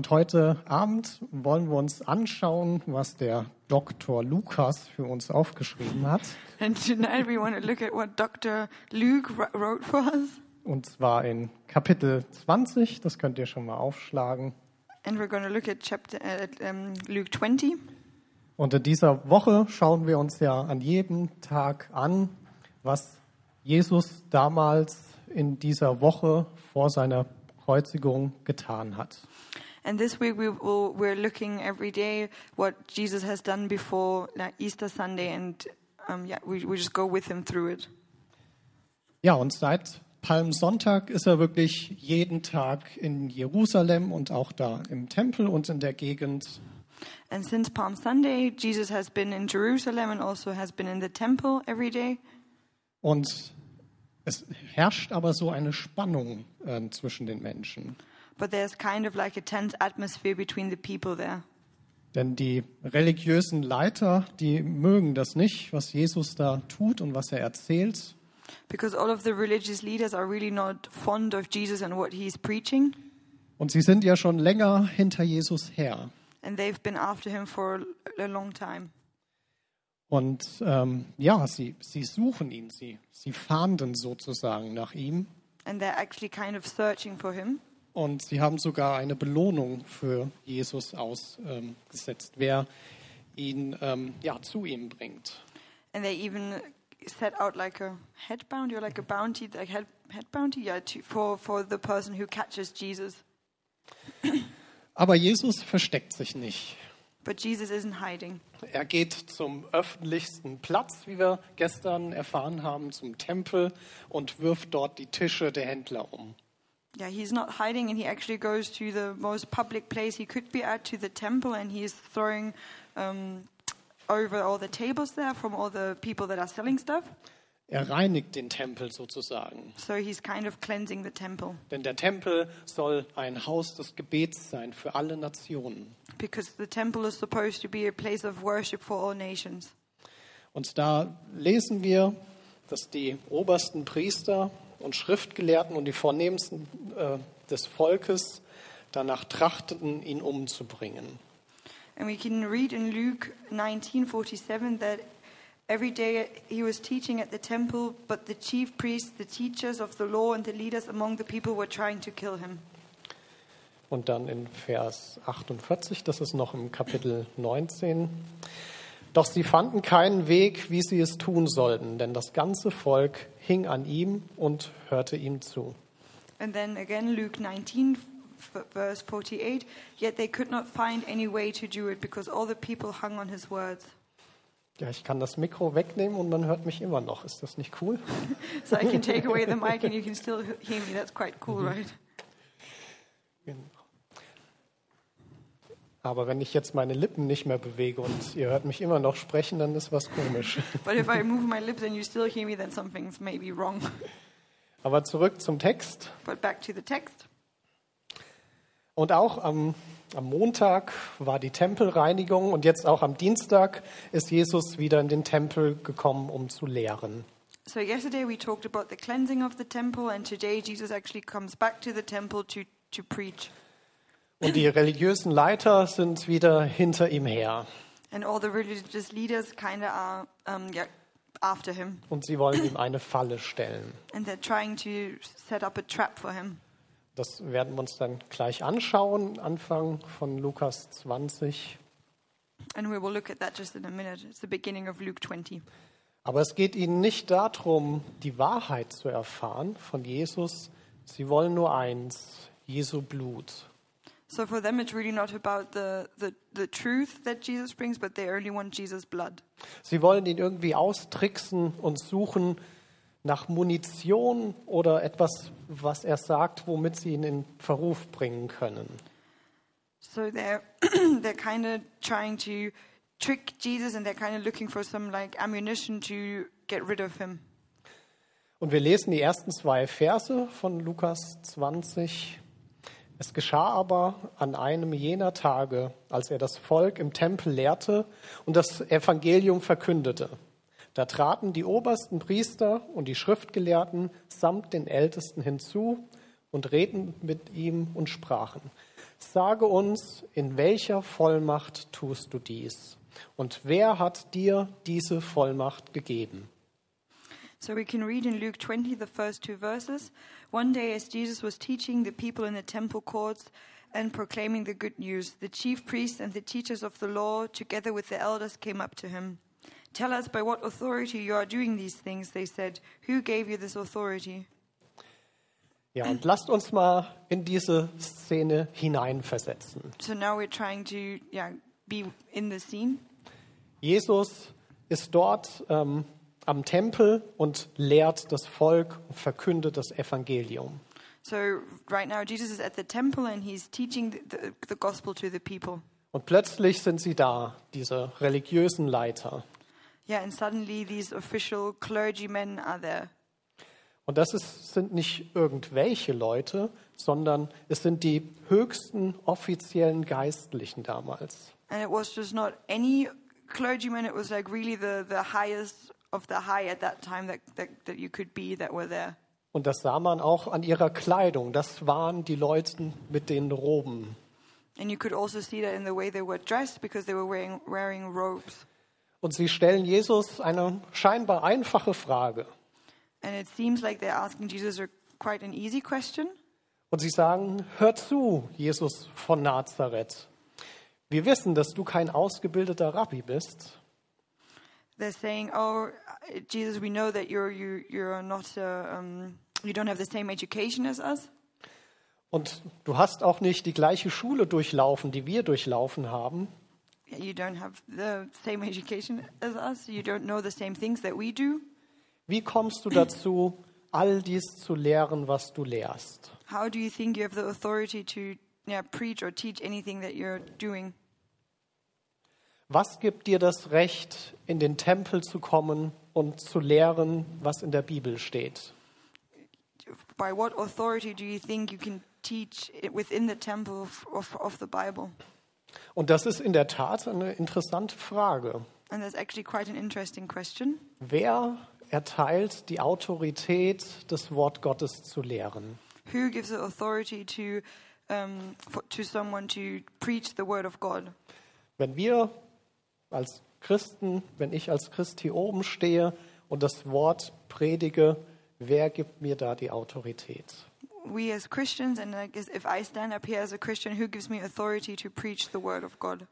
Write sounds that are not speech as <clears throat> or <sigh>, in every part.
Und heute Abend wollen wir uns anschauen, was der Dr. Lukas für uns aufgeschrieben hat. And tonight we want to look at what Dr. Luke wr- wrote for us. Und zwar in Kapitel 20, das könnt ihr schon mal aufschlagen. And we're going to look at chapter at um, Luke 20. Und in dieser Woche schauen wir uns ja an jedem Tag an, was Jesus damals in dieser Woche vor seiner Kreuzigung getan hat. And this week we will, we're looking every day what Jesus has done before like Easter Sunday, and um, yeah, we, we just go with him through it. Ja, und seit Palmsonntag ist er wirklich jeden Tag in Jerusalem und auch da im Tempel und in der Gegend. And since Palm Sunday, Jesus has been in Jerusalem and also has been in the temple every day. Und es herrscht aber so eine Spannung äh, zwischen den Menschen. But there's kind of like a tense atmosphere between the people there. Denn die religiösen Leiter, die mögen das nicht, was Jesus da tut und was er erzählt. Because all of the religious leaders are really not fond of Jesus and what he's preaching. Und sie sind ja schon länger hinter Jesus her. And they've been after him for a long time. Und ähm, ja, sie, sie suchen ihn, sie, sie fahnden sozusagen nach ihm. And they're actually kind of searching for him. Und sie haben sogar eine Belohnung für Jesus ausgesetzt, wer ihn ähm, ja, zu ihm bringt. And they even set out like a head bounty or like a bounty, like head, head bounty, yeah, to, for, for the person who catches Jesus. <clears throat> Aber Jesus versteckt sich nicht. But Jesus isn't hiding. Er geht zum öffentlichsten Platz, wie wir gestern erfahren haben, zum Tempel und wirft dort die Tische der Händler um. Yeah, he's not hiding and he actually goes to the most public place he could be at, to the temple, and he's throwing um, over all the tables there from all the people that are selling stuff. Er reinigt den Tempel sozusagen. So he's kind of cleansing the temple Denn der Tempel soll ein Haus des Gebets sein für alle Nationen. because the temple is supposed to be a place of worship for all nations. Und da lesen wir, dass die obersten Priester und Schriftgelehrten und die vornehmsten äh, des Volkes danach trachteten, ihn umzubringen. And we can read in Luke 19:47 that every day he was teaching at the temple, but the chief priests, the teachers of the law, and the leaders among the people were trying to kill him. Und dann in Vers 48, das ist noch im Kapitel 19. Doch sie fanden keinen Weg, wie sie es tun sollten, denn das ganze Volk hing an ihm und hörte ihm zu. And then again, Luke 19, f- verse 48. Yet they could not find any way to do it because all the people hung on his words. Ja, ich kann das Mikro wegnehmen und man hört mich immer noch. Ist das nicht cool? <laughs> So I can take away the mic and you can <laughs> still hear me. That's quite cool, right? Genau. Aber wenn ich jetzt meine Lippen nicht mehr bewege und ihr hört mich immer noch sprechen, dann ist was komisch. <laughs> But if I move my lips and you still hear me, then something's maybe wrong. <laughs> Aber zurück zum Text. But back to the text. Und auch am, am Montag war die Tempelreinigung und jetzt auch am Dienstag ist Jesus wieder in den Tempel gekommen, um zu lehren. So yesterday we talked about the cleansing of the temple, and today Jesus actually comes back to the temple to, to preach. Und die religiösen Leiter sind wieder hinter ihm her. And all the religious leaders kind of are um, yeah, after him, Und sie wollen ihm eine Falle stellen. and they're trying to set up a trap for him. Das werden wir uns dann gleich anschauen, Anfang von Lukas 20. And we will look at that just in a minute. It's the beginning of Luke 20. Aber es geht ihnen nicht darum, die Wahrheit zu erfahren von Jesus. Sie wollen nur eins, Jesu Blut. So for them, it's really not about the, the, the truth that Jesus brings, but they only want Jesus' blood. Sie wollen ihn irgendwie austricksen und suchen nach Munition oder etwas, was er sagt, womit sie ihn in Verruf bringen können. So they're <clears throat> they're kind of trying to trick Jesus, and they're kind of looking for some like ammunition to get rid of him. Und wir lesen die ersten zwei Verse von Lukas 20. Es geschah aber an einem jener Tage, als er das Volk im Tempel lehrte und das Evangelium verkündete. Da traten die obersten Priester und die Schriftgelehrten samt den Ältesten hinzu und redeten mit ihm und sprachen. Sage uns, in welcher Vollmacht tust du dies? Und wer hat dir diese Vollmacht gegeben? So we can read in Luke 20, the first two verses. One day, as Jesus was teaching the people in the temple courts and proclaiming the good news, the chief priests and the teachers of the law, together with the elders, came up to him. Tell us by what authority you are doing these things, they said. Who gave you this authority? Ja, und lasst uns mal in diese Szene hineinversetzen. So now we're trying to yeah, be in the scene. Jesus ist dort ähm, am Tempel und lehrt das Volk und verkündet das Evangelium. So right now, Jesus is at the temple and he's teaching the, the, the gospel to the people. Und plötzlich sind sie da, diese religiösen Leiter. Yeah, and suddenly these official clergymen are there. Und das ist, sind nicht irgendwelche Leute, sondern es sind die höchsten offiziellen Geistlichen damals. And it was just not any clergyman, it was like really the, the highest of the high at that time that, that, that you could be that were there. Und das sah man auch an ihrer Kleidung. Das waren die Leute mit den Roben. And you could also see that in the way they were dressed because they were wearing, wearing robes. Und sie stellen Jesus eine scheinbar einfache Frage. And it seems like they're asking Jesus a, quite an easy question. Und sie sagen, hör zu, Jesus von Nazareth. Wir wissen, dass du kein ausgebildeter Rabbi bist. They're saying, "Oh, Jesus, we know that you're you you're not uh, um, you don't have the same education as us, Und du hast auch nicht die gleiche Schule durchlaufen, die wir durchlaufen haben. you don't have the same education as us, you don't know the same things that we do. Wie kommst du dazu, all dies zu lehren, was du lehrst? How do you think you have the authority to yeah, preach or teach anything that you're doing? Was gibt dir das Recht, in den Tempel zu kommen und zu lehren, was in der Bibel steht? By what authority do you think you can teach it within the temple of, of the Bible? Und das ist in der Tat eine interessante Frage. And that's actually quite an interesting question. Wer erteilt die Autorität, das Wort Gottes zu lehren? Who gives the authority to um, for, to someone to preach the word of God? Wenn wir als Christen, wenn ich als Christ hier oben stehe und das Wort predige, wer gibt mir da die Autorität? We as Christians, and if I stand up here as a Christian, who gives me authority to preach the word of God?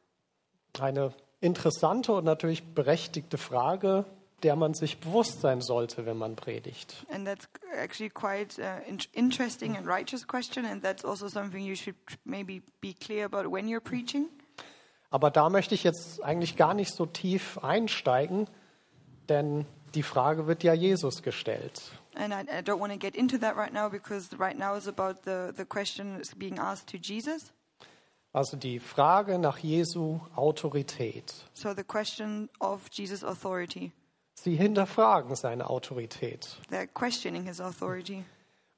Eine interessante und natürlich berechtigte Frage, der man sich bewusst sein sollte, wenn man predigt. And that's actually quite uh, in- interesting and righteous question, and that's also something you should maybe be clear about when you're preaching. Aber da möchte ich jetzt eigentlich gar nicht so tief einsteigen, denn die Frage wird ja Jesus gestellt. And I, I don't want to get into that right now because right now is about the, the question that's being asked to Jesus. Also die Frage nach Jesu Autorität. So the question of Jesus' authority. Sie hinterfragen seine Autorität. They're questioning his authority.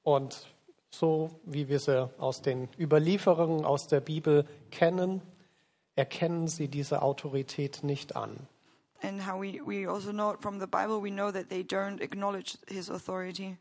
Und so wie wir sie aus den Überlieferungen aus der Bibel kennen, erkennen sie diese Autorität nicht an. And how we, we also know from the Bible, we know that they don't acknowledge his authority.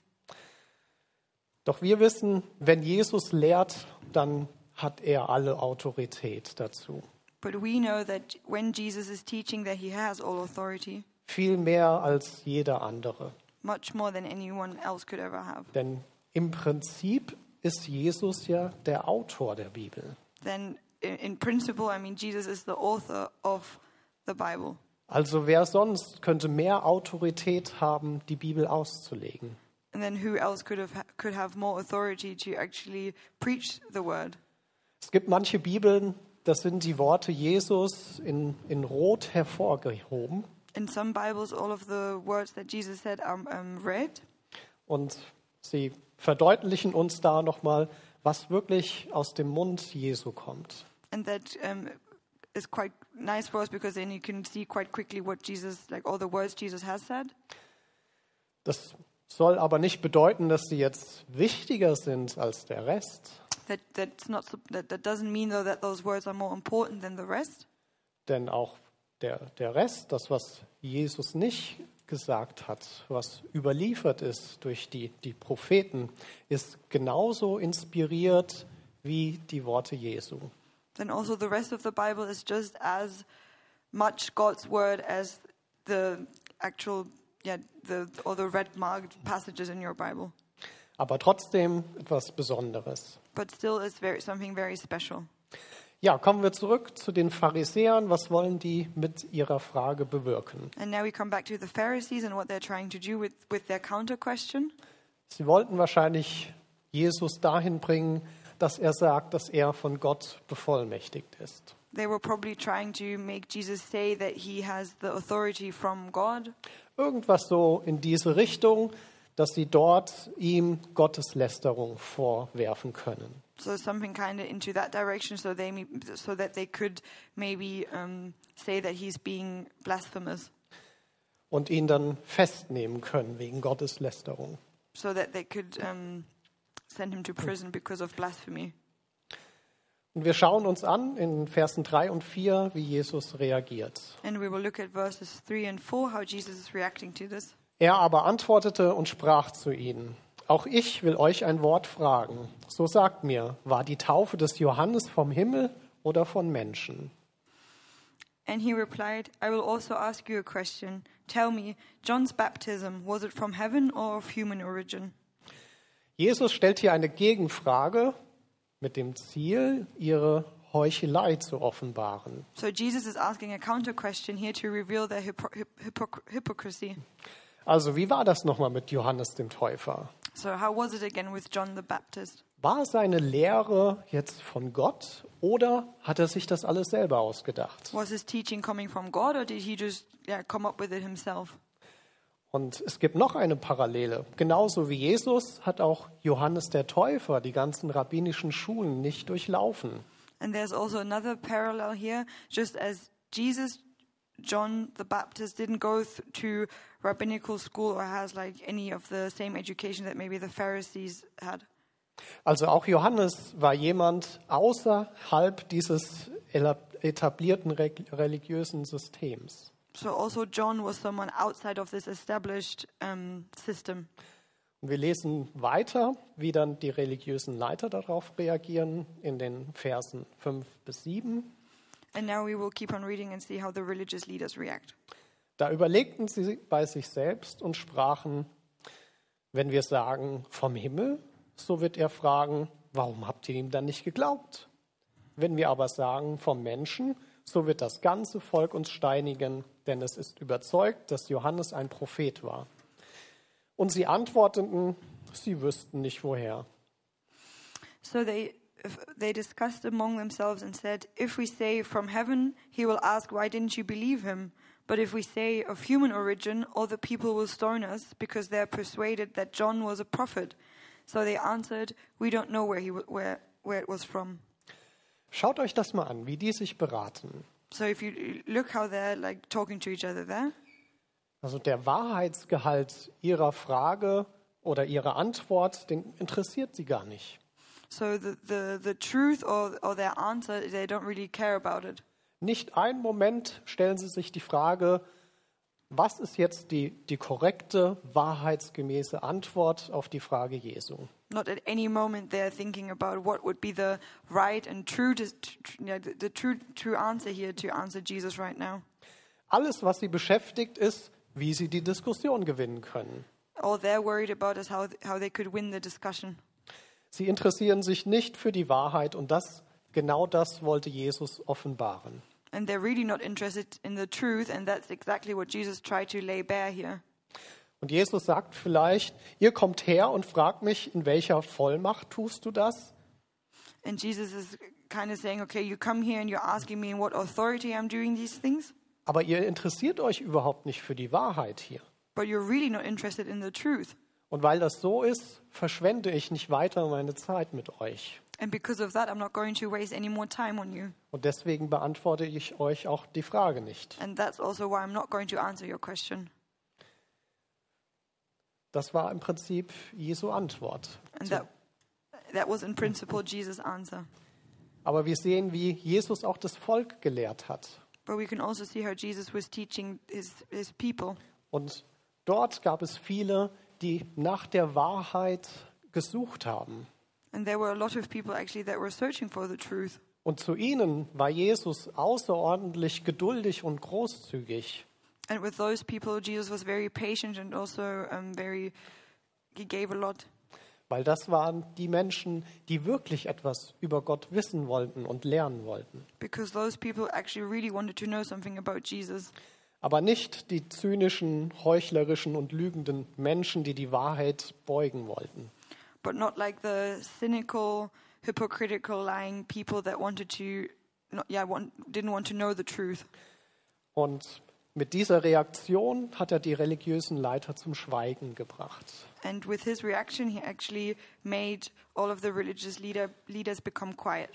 Doch wir wissen, wenn Jesus lehrt, dann hat er alle Autorität dazu. But we know that when Jesus is teaching that he has all authority, Viel mehr als jeder andere. much more than anyone else could ever have. Denn im Prinzip ist Jesus ja der Autor der Bibel. Then in, in principle, I mean Jesus is the author of the Bible. Also wer sonst könnte mehr Autorität haben, die Bibel auszulegen? And then who else could have could have more authority to actually preach the word? Es gibt manche Bibeln, das sind die Worte Jesus in, in Rot hervorgehoben. In some Bibles, all of the words that Jesus said are um, read, Und sie verdeutlichen uns da nochmal, was wirklich aus dem Mund Jesu kommt. and that um, is quite nice for us because then you can see quite quickly what Jesus, like all the words Jesus has said. Das soll aber nicht bedeuten, dass sie jetzt wichtiger sind als der Rest. That that's not that, that doesn't mean though that those words are more important than the rest. Denn auch der, der Rest, das, was Jesus nicht gesagt hat, was überliefert ist durch die, die Propheten, ist genauso inspiriert wie die Worte Jesu. then also the rest of the Bible is just as much God's word as the actual, yeah, the or the red marked passages in your Bible. Aber trotzdem etwas Besonderes. But still, it's very something very special. Ja, kommen wir zurück zu den Pharisäern. Was wollen die mit ihrer Frage bewirken? And now we come back to the Pharisees and what they're trying to do with, with their counter question. Sie wollten wahrscheinlich Jesus dahin bringen, dass er sagt, dass er von Gott bevollmächtigt ist. They were probably trying to make Jesus say that he has the authority from God, Irgendwas so in diese Richtung, dass sie dort ihm Gotteslästerung vorwerfen können. So something kind of into that direction, so they so that they could maybe um, say that he's being blasphemous, Und ihn dann festnehmen können wegen Gotteslästerung. so that they could um, send him to prison because of blasphemy. Und wir schauen uns an in Versen 3 und 4, wie Jesus reagiert. And we will look at verses three and four, how Jesus is reacting to this. Er aber antwortete und sprach zu ihnen, auch ich will euch ein Wort fragen. So sagt mir, war die Taufe des Johannes vom Himmel oder von Menschen? And he replied, I will also ask you a question. Tell me, John's baptism, was it from heaven or of human origin? Jesus stellt hier eine Gegenfrage mit dem Ziel, ihre Heuchelei zu offenbaren. So Jesus is asking a counter question here to reveal their hypo- hyp- hypoc- hypocrisy. Also wie war das nochmal mit Johannes dem Täufer? So how was it again with John the Baptist? War seine Lehre jetzt von Gott oder hat er sich das alles selber ausgedacht? Was his teaching coming from God or did he just yeah, come up with it himself? Und es gibt noch eine Parallele. Genauso wie Jesus hat auch Johannes der Täufer die ganzen rabbinischen Schulen nicht durchlaufen. And there's also another parallel here, just as Jesus, John the Baptist didn't go to rabbinical school or has like any of the same education that maybe the Pharisees had. Also auch Johannes war jemand außerhalb dieses etablierten re- religiösen Systems. So also John was someone outside of this established um, system. Und wir lesen weiter, wie dann die religiösen Leiter darauf reagieren in den Versen 5 bis 7. And now we will keep on reading and see how the religious leaders react. Da überlegten sie bei sich selbst und sprachen, wenn wir sagen vom Himmel, so wird er fragen, warum habt ihr ihm dann nicht geglaubt? Wenn wir aber sagen vom Menschen, so wird das ganze Volk uns steinigen, denn es ist überzeugt, dass Johannes ein Prophet war. Und sie antworteten, sie wüssten nicht woher. So they they discussed among themselves and said, If we say from heaven, he will ask, Why didn't you believe him? But if we say of human origin, all the people will stone us because they are persuaded that John was a prophet. So they answered, We don't know where, he, where, where it was from. Schaut euch das mal an, wie die sich beraten. So if you look how they're like talking to each other there, Also der Wahrheitsgehalt ihrer Frage oder ihrer Antwort, den interessiert sie gar nicht. So the, the, the truth or, or their answer, they don't really care about it. Nicht einen Moment stellen sie sich die Frage, was ist jetzt die, die korrekte, wahrheitsgemäße Antwort auf die Frage Jesu? Not at any moment they're thinking about what would be the right and true, yeah, the, the true, true answer here to answer Jesus right now. Alles, was sie beschäftigt, ist, wie sie die Diskussion gewinnen können. All they're worried about is how, how they could win the discussion. Sie interessieren sich nicht für die Wahrheit und das, genau das wollte Jesus offenbaren. And they're really not interested in the truth, and that's exactly what Jesus tried to lay bare here. Und Jesus sagt vielleicht, ihr kommt her und fragt mich, in welcher Vollmacht tust du das? And Jesus is kind of saying, okay, you come here and you're asking me in what authority I'm doing these things, Aber ihr interessiert euch überhaupt nicht für die Wahrheit hier. but you're really not interested in the truth. Und weil das so ist, verschwende ich nicht weiter meine Zeit mit euch. And because of that, I'm not going to waste any more time on you. Und deswegen beantworte ich euch auch die Frage nicht. And that's also why I'm not going to answer your question. Das war im Prinzip Jesu Antwort. And that, that was in principle Jesus' answer. Aber wir sehen, wie Jesus auch das Volk gelehrt hat. But we can also see how Jesus was teaching his, his people. Und dort gab es viele, die nach der Wahrheit gesucht haben. And there were a lot of people actually that were searching for the truth. Und zu ihnen war Jesus außerordentlich geduldig und großzügig. And with those people, Jesus was very patient and also um, very, he gave a lot. Weil das waren die Menschen, die wirklich etwas über Gott wissen wollten und lernen wollten. Because those people actually really wanted to know something about Jesus. Aber nicht die zynischen, heuchlerischen und lügenden Menschen, die die Wahrheit beugen wollten. but not like the cynical, hypocritical, lying people that wanted to, not, yeah, want, didn't want to know the truth. Und mit dieser Reaktion hat er die religiösen Leiter zum Schweigen gebracht. And with his reaction, he actually made all of the religious leader, leaders become quiet.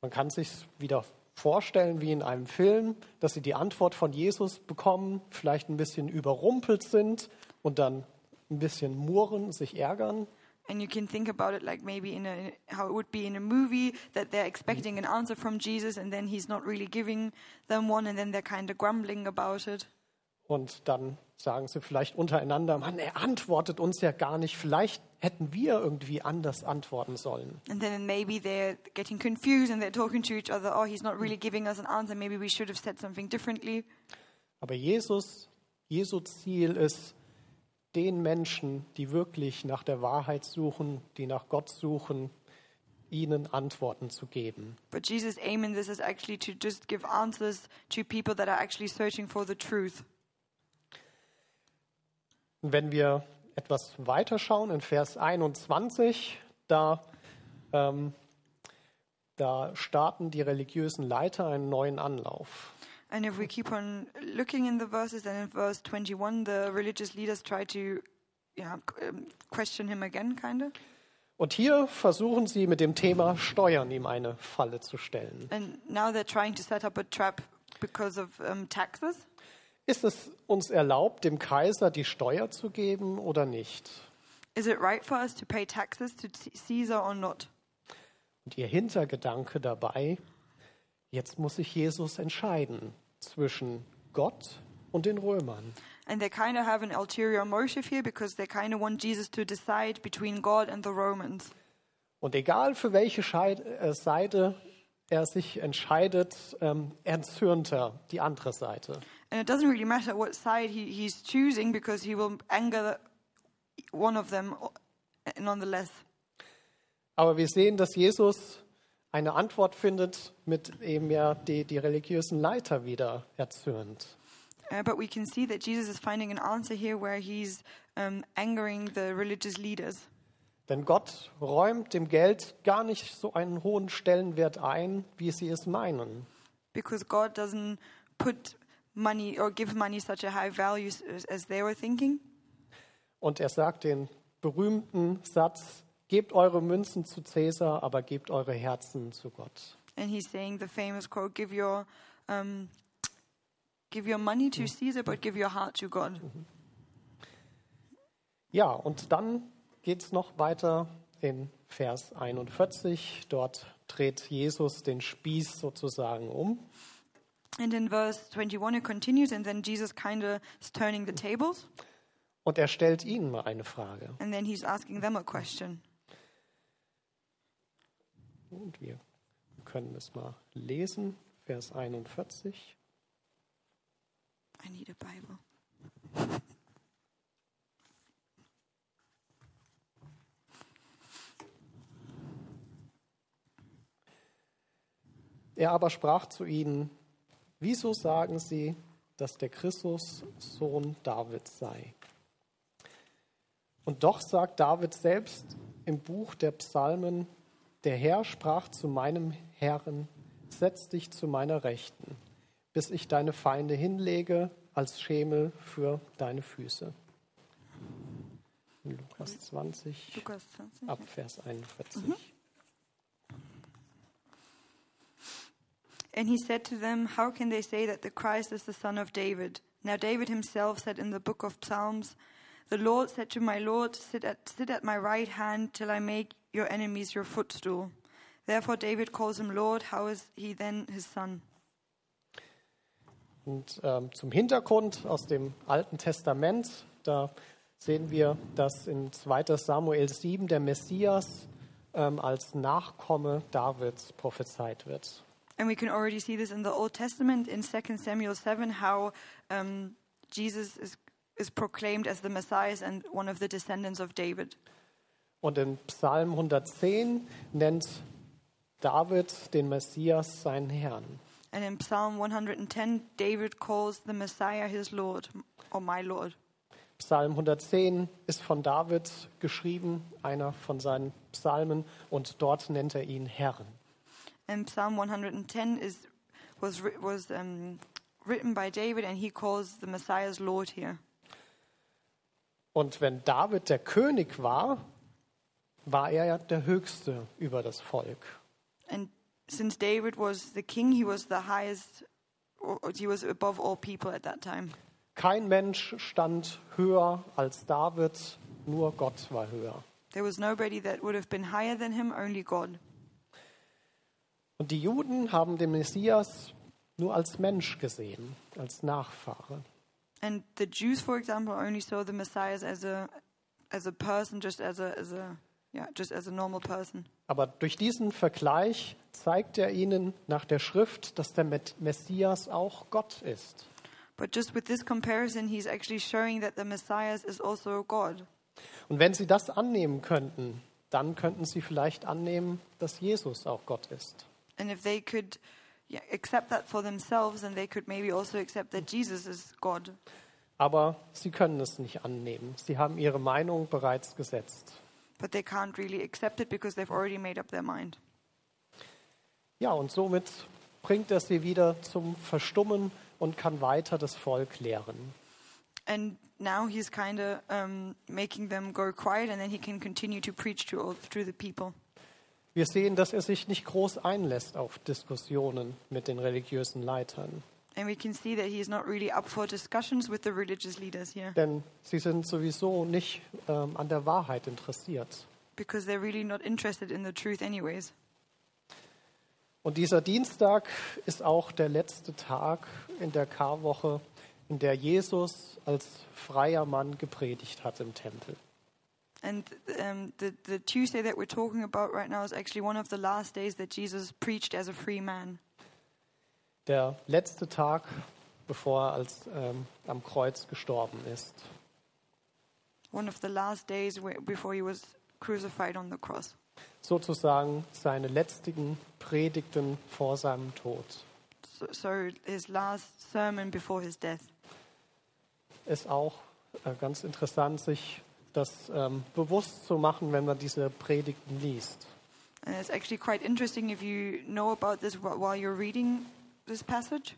Man kann sich wieder vorstellen wie in einem Film, dass sie die Antwort von Jesus bekommen, vielleicht ein bisschen überrumpelt sind und dann ein bisschen murren, sich ärgern. And you can think about it like maybe in a, how it would be in a movie that they're expecting an answer from Jesus and then he's not really giving them one and then they're kind of grumbling about it. Und dann sagen sie vielleicht untereinander, Mann, er antwortet uns ja gar nicht. Vielleicht hätten wir irgendwie anders antworten sollen. And then maybe they're getting confused and they're talking to each other, oh, he's not really giving us an answer. Maybe we should have said something differently. Aber Jesus, Jesu Ziel ist, den Menschen, die wirklich nach der Wahrheit suchen, die nach Gott suchen, ihnen Antworten zu geben. But Jesus' aim in this is actually to just give answers to people that are actually searching for the truth. Und wenn wir etwas weiter schauen, in Vers 21, da, ähm, da starten die religiösen Leiter einen neuen Anlauf. And if we keep on looking in the verses, then in verse 21, the religious leaders try to um, question him again, kind of. Und hier versuchen sie mit dem Thema Steuern ihm eine Falle zu stellen. And now they're trying to set up a trap because of um, taxes. Ist es uns erlaubt, dem Kaiser die Steuer zu geben oder nicht? Is it right for us to pay taxes to Caesar or not? Und ihr Hintergedanke dabei, jetzt muss sich Jesus entscheiden zwischen Gott und den Römern. And they kind of have an ulterior motive here because they kind of want Jesus to decide between God and the Romans. Und egal für welche äh, Seite er sich entscheidet, ähm, erzürnt er die andere Seite. And it doesn't really matter what side he, he's choosing because he will anger one of them nonetheless. Aber wir sehen, dass Jesus eine Antwort findet, mit dem er die, die religiösen Leiter wieder erzürnt. Uh, but we can see that Jesus is finding an answer here where he's um, angering the religious leaders. Denn Gott räumt dem Geld gar nicht so einen hohen Stellenwert ein, wie sie es meinen. Because God doesn't put money or give money such a high value as, they were thinking. Und er sagt den berühmten Satz, gebt eure Münzen zu Cäsar, aber gebt eure Herzen zu Gott. And he's saying the famous quote, give your, um, give your money to Caesar, but give your heart to God. Ja, und dann geht es noch weiter in Vers 41. Dort dreht Jesus den Spieß sozusagen um. And in verse 21 it continues, and then Jesus kind of is turning the tables, Und er stellt ihnen mal eine Frage. and then he's asking them a question. Und wir können es mal lesen. Vers 41. I need a Bible. Er aber sprach zu ihnen, wieso sagen sie, dass der Christus Sohn Davids sei? Und doch sagt David selbst im Buch der Psalmen, der Herr sprach zu meinem Herrn, setz dich zu meiner Rechten, bis ich deine Feinde hinlege als Schemel für deine Füße. In Lukas 20, Lukas 20. ab Vers 41. And he said to them, How can they say that the Christ is the son of David? Now, David himself said in the book of Psalms, The Lord said to my Lord, Sit at, sit at my right hand till I make your enemies your footstool. Therefore, David calls him Lord. How is he then his son? Und ähm, zum Hintergrund aus dem Alten Testament, da sehen wir, dass in 2 Samuel 7 der Messias ähm, als Nachkomme Davids prophezeit wird. And we can already see this in the Old Testament in 2 Samuel 7 how um, Jesus is, is proclaimed as the Messiah and one of the descendants of David. Und in Psalm 110 nennt David den Messias seinen Herrn. And in Psalm 110, David calls the Messiah his Lord or my Lord. Psalm 110 ist von David geschrieben, einer von seinen Psalmen, und dort nennt er ihn Herrn. And Psalm 110 is was was um, written by David, and he calls the Messiah's Lord here. Und wenn David der König war, war er ja der Höchste über das Volk. And since David was the king, he was the highest, he was above all people at that time. Kein Mensch stand höher als David, nur Gott war höher. There was nobody that would have been higher than him, only God. Und die Juden haben den Messias nur als Mensch gesehen, als Nachfahre. And the Jews, for example, only saw the Messiah as a as a person, just as a as a yeah, just as a normal person. Aber durch diesen Vergleich zeigt er ihnen nach der Schrift, dass der Messias auch Gott ist. But just with this comparison, he's actually showing that the Messiah is also God. Und wenn sie das annehmen könnten, dann könnten sie vielleicht annehmen, dass Jesus auch Gott ist. And if they could accept that for themselves, then they could maybe also accept that Jesus is God. Aber sie können es nicht annehmen. Sie haben ihre Meinung bereits gesetzt. But they can't really accept it because they've already made up their mind. Ja, und somit bringt er sie wieder zum Verstummen und kann weiter das Volk lehren. And now he's kind of um, making them go quiet, and then he can continue to preach to all, through the people. Wir sehen, dass er sich nicht groß einlässt auf Diskussionen mit den religiösen Leitern, And we can see that he is not really up for discussions with the religious leaders here denn sie sind sowieso nicht ähm, an der Wahrheit interessiert. because they're really not interested in the truth, anyways. Und dieser Dienstag ist auch der letzte Tag in der Karwoche, in der Jesus als freier Mann gepredigt hat im Tempel. And um, the, the Tuesday that we're talking about right now is actually one of the last days that Jesus preached as a free man. Der letzte Tag, bevor er als, ähm, am Kreuz gestorben ist. One of the last days where, before he was crucified on the cross. Sozusagen seine letzten Predigten vor seinem Tod. So, so his last sermon before his death. Ist auch äh, ganz interessant, sich das ähm, bewusst zu machen, wenn man diese Predigten liest. And it's actually quite interesting if you know about this wh- while you're reading this passage.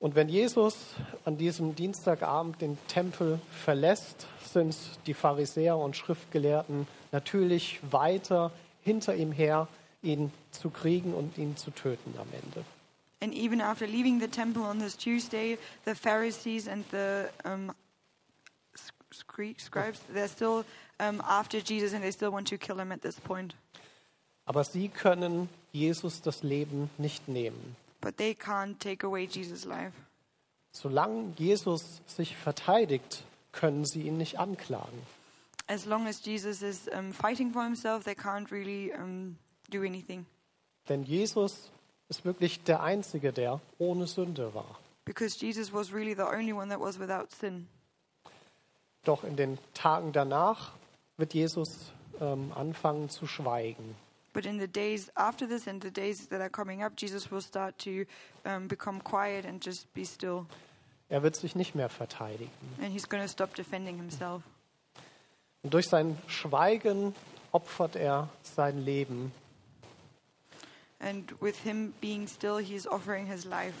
Und wenn Jesus an diesem Dienstagabend den Tempel verlässt, sind die Pharisäer und Schriftgelehrten natürlich weiter hinter ihm her, ihn zu kriegen und ihn zu töten am Ende. And even after leaving the temple on this Tuesday, the Pharisees and the um, scri- scribes, they're still um, after Jesus and they still want to kill him at this point. Aber sie können Jesus das Leben nicht nehmen. But they can't take away Jesus' life. Solange Jesus sich verteidigt, können sie ihn nicht anklagen. As long as Jesus is um, fighting for himself, they can't really um, do anything. Denn Jesus ist wirklich der Einzige, der ohne Sünde war. Because Jesus was really the only one that was without sin. Doch in den Tagen danach wird Jesus ähm, anfangen zu schweigen. But in the days after this and the days that are coming up, Jesus will start to um, become quiet and just be still. Er wird sich nicht mehr verteidigen. And he's going to stop defending himself. Und durch sein Schweigen opfert er sein Leben. And with him being still, he's offering his life.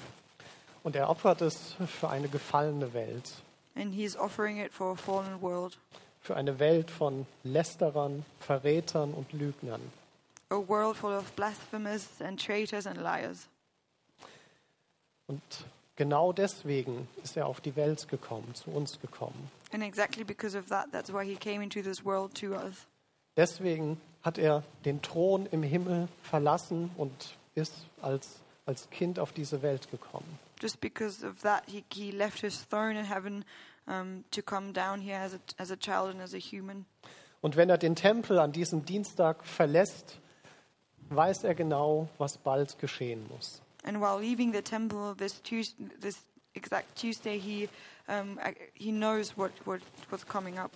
Und er opfert es für eine gefallene Welt. And he's offering it for a fallen world. Für eine Welt von Lästerern, Verrätern und Lügnern. A world full of blasphemous and traitors and liars. Und genau deswegen ist er auf die Welt gekommen, zu uns gekommen. And exactly because of that, that's why he came into this world to us. Deswegen hat er den Thron im Himmel verlassen und ist als, als Kind auf diese Welt gekommen. Just because of that, he, he left his throne in heaven um, to come down here as a, as a child and as a human. Und wenn er den Tempel an diesem Dienstag verlässt, weiß er genau, was bald geschehen muss. And while leaving the temple this Tuesday, this exact Tuesday, he um, he knows what, what what's coming up.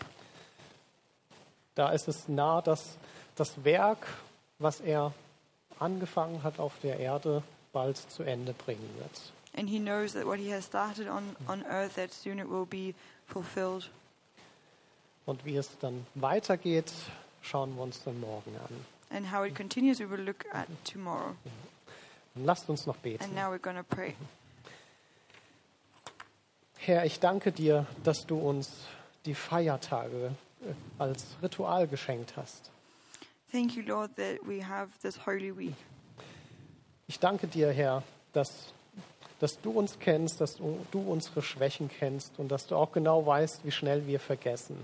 Da ist es nah, dass das Werk, was er angefangen hat auf der Erde, bald zu Ende bringen wird. And he knows that what he has started on, on earth, that soon it will be fulfilled. Und wie es dann weitergeht, schauen wir uns dann morgen an. And how it continues, we will look at tomorrow. Und lasst uns noch beten. And now we're to pray. Herr, ich danke dir, dass du uns die Feiertage äh, als Ritual geschenkt hast. Thank you, Lord, that we have this Holy Week. Ich danke dir, Herr, dass, dass du uns kennst, dass du, unsere Schwächen kennst und dass du auch genau weißt, wie schnell wir vergessen.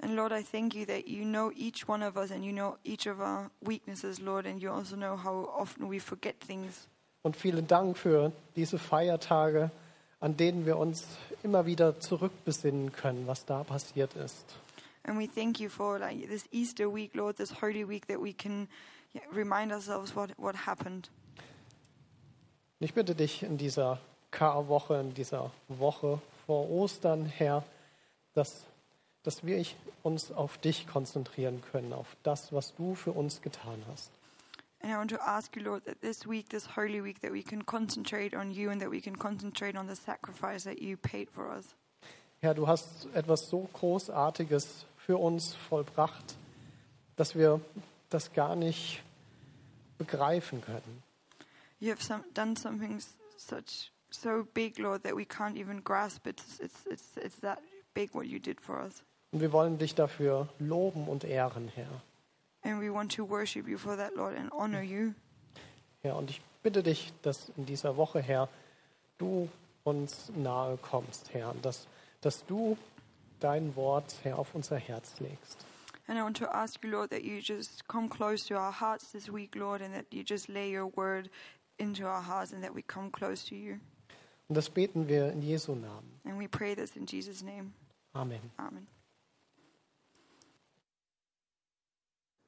And Lord, I thank you that you know each one of us and you know each of our weaknesses, Lord, and you also know how often we forget things. Und vielen Dank für diese Feiertage, an denen wir uns immer wieder zurückbesinnen können, was da passiert ist. And we thank you for like this Easter week, Lord, this Holy Week that we can remind ourselves what, what happened. Und ich bitte dich in dieser Karwoche, in dieser Woche vor Ostern, Herr, dass, dass wir uns auf dich konzentrieren können, auf das, was du für uns getan hast. And I want to ask you, Lord, that this week, this Holy Week, that we can concentrate on you and that we can concentrate on the sacrifice that you paid for us. Herr, du hast etwas so Großartiges für uns vollbracht, dass wir das gar nicht begreifen können. You have some, done something such so big, Lord, that we can't even grasp it. It's, it's, it's, it's that big what you did for us. Und wir wollen dich dafür loben und ehren, Herr. And we want to worship you for that, Lord, and honor you. Herr, und ich bitte dich, dass in dieser Woche, Herr, du uns nahe kommst, Herr, und dass, dass du dein Wort, Herr, auf unser Herz legst. And I want to ask you, Lord, that you just come close to our hearts this week, Lord, and that you just lay your word into our hearts and that we come close to you. Und das beten wir in Jesu Namen. And we pray this in Jesus' name. Amen. Amen.